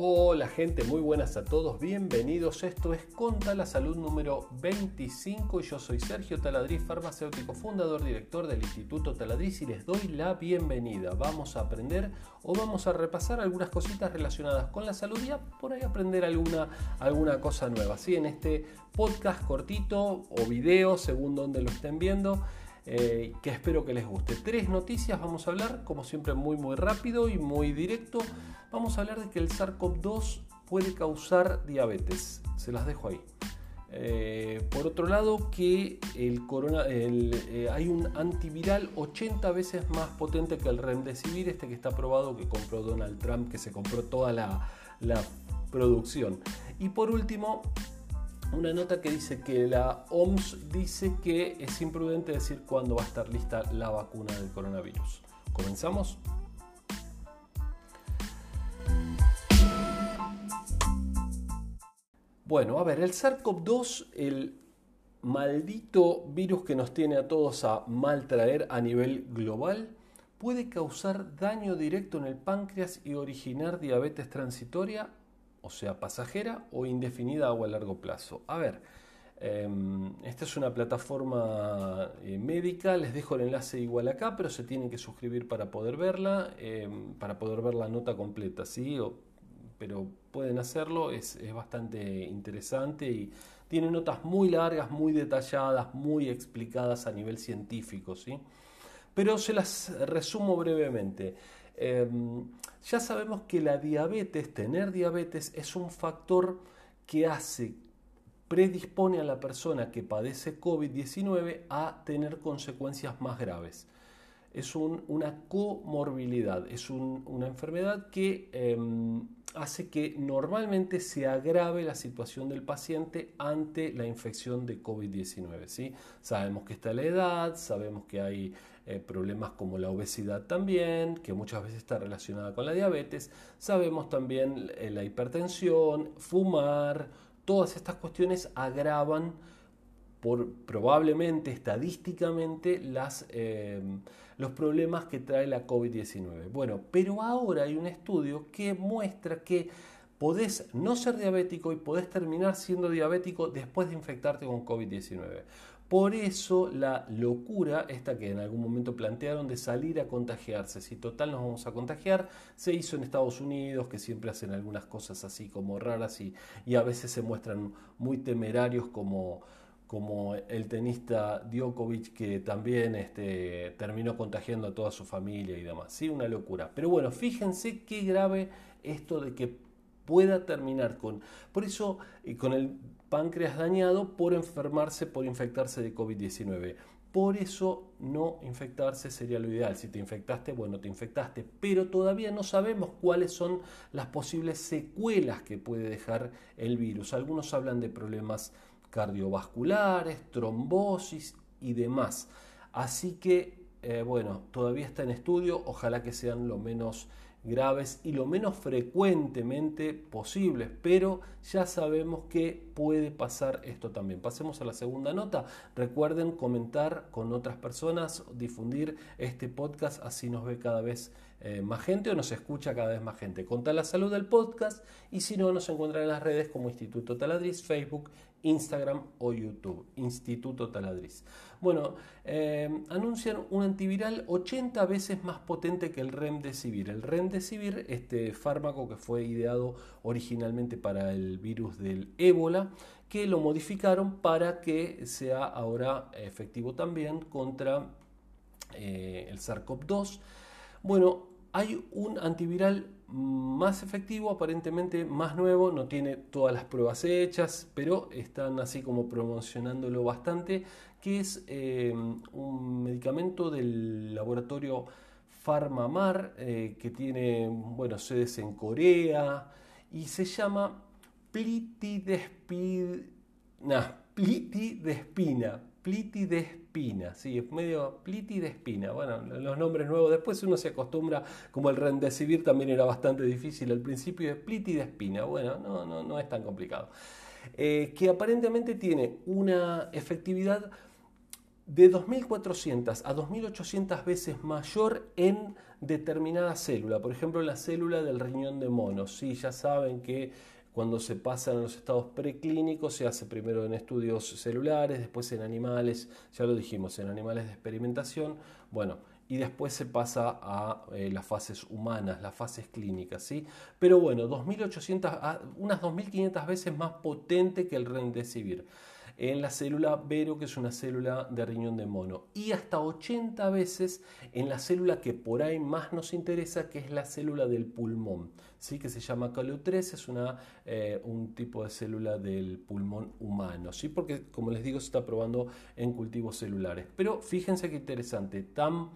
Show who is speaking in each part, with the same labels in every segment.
Speaker 1: Hola gente, muy buenas a todos, bienvenidos. Esto es Conta la Salud número 25 y yo soy Sergio Taladriz, farmacéutico, fundador, director del Instituto Taladriz y les doy la bienvenida. Vamos a aprender o vamos a repasar algunas cositas relacionadas con la salud y a por ahí aprender alguna, alguna cosa nueva. ¿sí? En este podcast cortito o video, según donde lo estén viendo. Eh, que espero que les guste. Tres noticias vamos a hablar, como siempre muy muy rápido y muy directo. Vamos a hablar de que el SARS-CoV-2 puede causar diabetes. Se las dejo ahí. Eh, por otro lado, que el corona, eh, hay un antiviral 80 veces más potente que el Remdesivir, este que está probado, que compró Donald Trump, que se compró toda la, la producción. Y por último, una nota que dice que la OMS dice que es imprudente decir cuándo va a estar lista la vacuna del coronavirus. ¿Comenzamos? Bueno, a ver, el SARS-CoV-2, el maldito virus que nos tiene a todos a maltraer a nivel global, puede causar daño directo en el páncreas y originar diabetes transitoria o sea, pasajera o indefinida o a largo plazo. A ver, em, esta es una plataforma eh, médica, les dejo el enlace igual acá, pero se tienen que suscribir para poder verla, em, para poder ver la nota completa, ¿sí? pero pueden hacerlo, es, es, bastante interesante y tiene notas muy largas, muy detalladas, muy explicadas a nivel científico, ¿sí? Pero se las resumo brevemente. Em, ya sabemos que la diabetes, tener diabetes, es un factor que hace, predispone a la persona que padece COVID-19 a tener consecuencias más graves. Es una comorbilidad, es una enfermedad que em, hace que normalmente se agrave la situación del paciente ante la infección de COVID-19. ¿sí? Sabemos que está la edad, sabemos que hay eh, problemas como la obesidad también, que muchas veces está relacionada con la diabetes. Sabemos también eh, la hipertensión, fumar, todas estas cuestiones agravan probablemente estadísticamente las, eh, los problemas que trae la COVID-19. Bueno, pero ahora hay un estudio que muestra que podés no ser diabético y podés terminar siendo diabético después de infectarte con COVID-19. Por eso la locura, esta que en algún momento plantearon de salir a contagiarse, si total nos vamos a contagiar, se hizo en Estados Unidos, que siempre hacen algunas cosas así como raras y, a veces se muestran muy temerarios como, como el tenista Djokovic que también este, terminó contagiando a toda su familia y demás. Sí, una locura. Pero bueno, fíjense qué grave esto de que pueda terminar con... Por eso, eh, con el páncreas dañado por enfermarse, por infectarse de COVID-19. Por eso no infectarse sería lo ideal. Si te infectaste, bueno, te infectaste, pero todavía no sabemos cuáles son las posibles secuelas que puede dejar el virus. Algunos hablan de problemas cardiovasculares, trombosis y demás. Así que, eh, bueno, todavía está en estudio, ojalá que sean lo menos graves y lo menos frecuentemente posibles, pero ya sabemos que puede pasar esto también. Pasemos a la segunda nota. Recuerden comentar con otras personas, difundir este podcast, así nos ve cada vez eh, más gente o nos escucha cada vez más gente. Contar la salud del podcast y si no, nos encuentran en las redes como Instituto Taladriz, Facebook, Instagram o YouTube. Instituto Taladriz. Bueno, eh, anuncian un antiviral 80 veces más potente que el Remdesivir. El Remdesivir, este fármaco que fue ideado originalmente para el virus del ébola, que lo modificaron para que sea ahora efectivo también contra eh, el SARS-CoV-2. Bueno, hay un antiviral más efectivo, aparentemente más nuevo, no tiene todas las pruebas hechas, pero están así como promocionándolo bastante, que es eh, un medicamento del laboratorio Pharmamar, eh, que tiene bueno, sedes en Corea, y se llama Plitidespina. Plitidespina. Plitidespina, sí, es medio Plitidespina. Bueno, los nombres nuevos, después uno se acostumbra, como el Remdesivir también era bastante difícil al principio, es Plitidespina. Bueno, no, no, no es tan complicado. Eh, que aparentemente tiene una efectividad de 2.400 a 2.800 veces mayor en determinada célula, por ejemplo la célula del riñón de mono. Sí, ya saben que cuando se pasan a los estados preclínicos se hace primero en estudios celulares, después en animales, ya lo dijimos, en animales de experimentación, bueno, y después se pasa a eh, las fases humanas, las fases clínicas, ¿sí? Pero bueno, 2.800, unas 2.500 veces más potente que el remdesivir en la célula Vero, que es una célula de riñón de mono, y hasta 80 veces en la célula que por ahí más nos interesa, que es la célula del pulmón, ¿sí? que se llama CALO3, es una, eh, un tipo de célula del pulmón humano, ¿sí? porque como les digo se está probando en cultivos celulares. Pero fíjense qué interesante, tan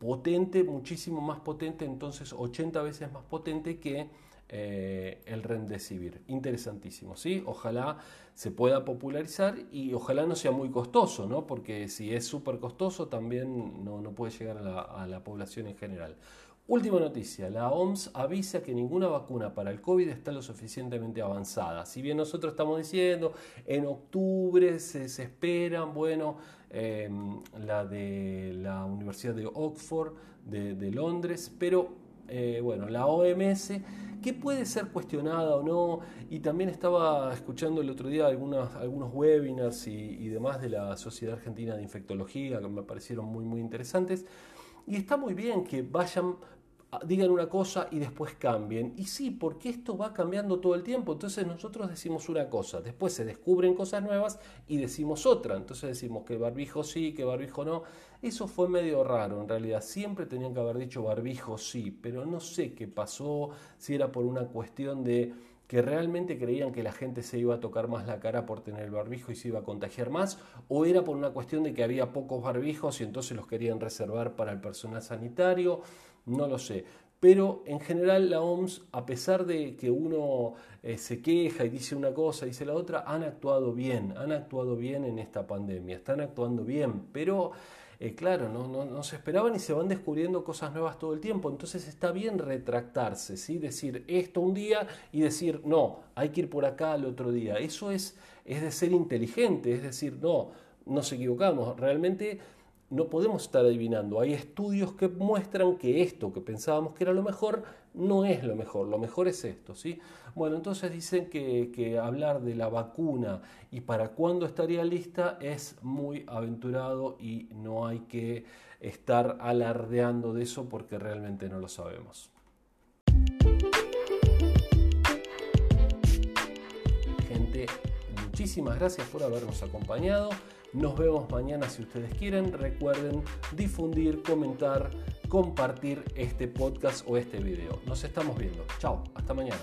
Speaker 1: potente, muchísimo más potente, entonces 80 veces más potente que eh, el remdesivir. Interesantísimo, ¿sí? Ojalá se pueda popularizar y ojalá no sea muy costoso, ¿no? Porque si es súper costoso también no, puede llegar a la, población en general. Última noticia, la OMS avisa que ninguna vacuna para el COVID está lo suficientemente avanzada. Si bien nosotros estamos diciendo, en octubre se, esperan, bueno, em, la de la Universidad de Oxford, de Londres, pero eh, bueno, la OMS, que puede ser cuestionada o no, y también estaba escuchando el otro día algunos, algunos webinars y, y demás de la Sociedad Argentina de Infectología que me parecieron muy, muy interesantes, y está muy bien que vayan digan una cosa y después cambien. Y sí, porque esto va cambiando todo el tiempo. Entonces nosotros decimos una cosa, después se descubren cosas nuevas y decimos otra. Entonces decimos que barbijo sí, que barbijo no. Eso fue medio raro en realidad. Siempre tenían que haber dicho barbijo sí, pero no sé qué pasó, si era por una cuestión de que realmente creían que la gente se iba a tocar más la cara por tener el barbijo y se iba a contagiar más, o era por una cuestión de que había pocos barbijos y entonces los querían reservar para el personal sanitario no lo sé. Pero en general la OMS, a pesar de que uno eh, se queja y dice una cosa, y dice la otra, han actuado bien, han actuado bien en esta pandemia, están actuando bien, pero eh, claro, no, no, se esperaban y se van descubriendo cosas nuevas todo el tiempo, entonces está bien retractarse, ¿sí? decir esto un día y decir, no, hay que ir por acá al otro día. Eso es, es de ser inteligente, es decir, no, nos equivocamos, realmente no podemos estar adivinando. Hay estudios que muestran que esto que pensábamos que era lo mejor no es lo mejor, lo mejor es esto, ¿sí? Bueno, entonces dicen que, que hablar de la vacuna y para cuándo estaría lista es muy aventurado y no hay que estar alardeando de eso porque realmente no lo sabemos. Gente, muchísimas gracias por habernos acompañado. Nos vemos mañana si ustedes quieren. Recuerden difundir, comentar, compartir este podcast o este video. Nos estamos viendo. Chao, hasta mañana.